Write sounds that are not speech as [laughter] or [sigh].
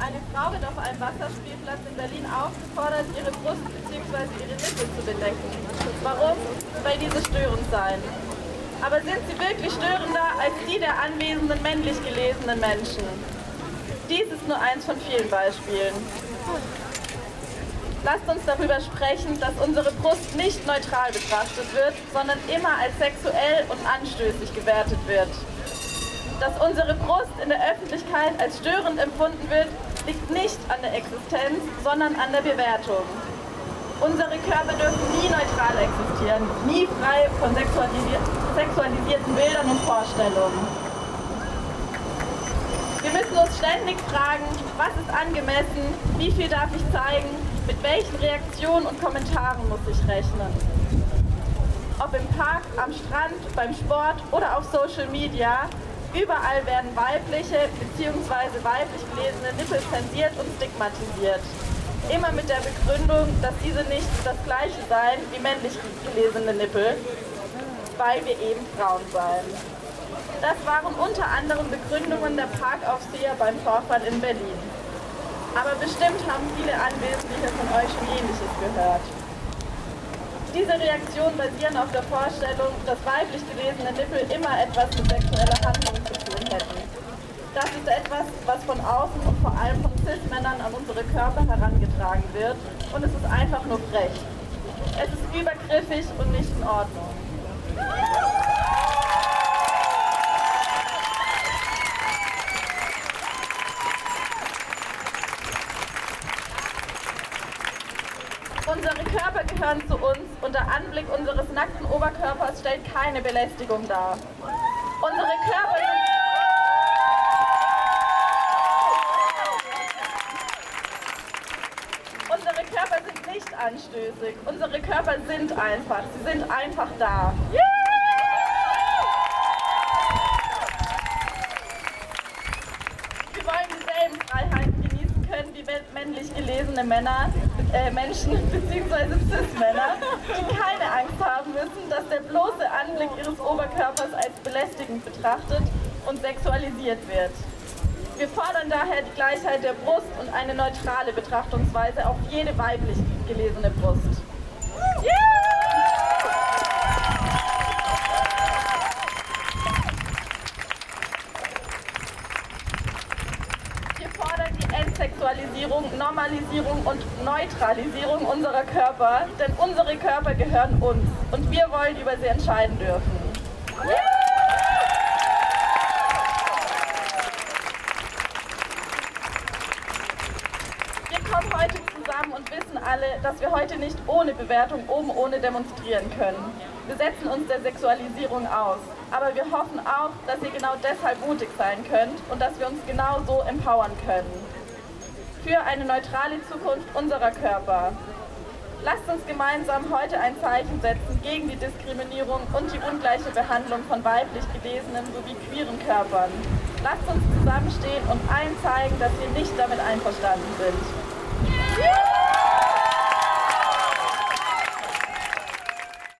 Eine Frau wird auf einem Wasserspielplatz in Berlin aufgefordert, ihre Brust bzw. ihre Nippel zu bedecken. Warum? Weil diese störend seien. Aber sind sie wirklich störender als die der anwesenden männlich gelesenen Menschen? Dies ist nur eins von vielen Beispielen. Lasst uns darüber sprechen, dass unsere Brust nicht neutral betrachtet wird, sondern immer als sexuell und anstößig gewertet wird. Dass unsere Brust in der Öffentlichkeit als störend empfunden wird, liegt nicht an der Existenz, sondern an der Bewertung. Unsere Körper dürfen nie neutral existieren, nie frei von sexualisierten Bildern und Vorstellungen. Wir müssen uns ständig fragen, was ist angemessen, wie viel darf ich zeigen, mit welchen Reaktionen und Kommentaren muss ich rechnen. Ob im Park, am Strand, beim Sport oder auf Social Media, Überall werden weibliche bzw. weiblich gelesene Nippel zensiert und stigmatisiert. Immer mit der Begründung, dass diese nicht das gleiche seien wie männlich gelesene Nippel, weil wir eben Frauen seien. Das waren unter anderem Begründungen der Parkaufseher beim Vorfall in Berlin. Aber bestimmt haben viele Anwesende von euch schon Ähnliches gehört. Diese Reaktionen basieren auf der Vorstellung, dass weiblich gelesene Nippel immer etwas mit sexueller Handlung zu tun hätten. Das ist etwas, was von außen und vor allem von Cis-Männern an unsere Körper herangetragen wird und es ist einfach nur frech. Es ist übergriffig und nicht in Ordnung. Unsere Körper gehören zu uns und der Anblick unseres nackten Oberkörpers stellt keine Belästigung dar. Unsere Körper sind Unsere Körper sind nicht anstößig. Unsere Körper sind einfach. Sie sind einfach da. Wir wollen dieselben Freiheiten genießen können wie männlich gelesene Männer, äh, Menschen [laughs] bzw. Cis-Männer, die keine Angst haben müssen, dass der bloße Anblick ihres Oberkörpers als belästigend betrachtet und sexualisiert wird. Wir fordern daher die Gleichheit der Brust und eine neutrale Betrachtungsweise auf jede weiblich gelesene Brust. Sexualisierung, Normalisierung und Neutralisierung unserer Körper, denn unsere Körper gehören uns und wir wollen über sie entscheiden dürfen. Wir kommen heute zusammen und wissen alle, dass wir heute nicht ohne Bewertung oben ohne demonstrieren können. Wir setzen uns der Sexualisierung aus, aber wir hoffen auch, dass ihr genau deshalb mutig sein könnt und dass wir uns genau so empowern können für eine neutrale Zukunft unserer Körper. Lasst uns gemeinsam heute ein Zeichen setzen gegen die Diskriminierung und die ungleiche Behandlung von weiblich gelesenen sowie queeren Körpern. Lasst uns zusammenstehen und allen zeigen, dass wir nicht damit einverstanden sind.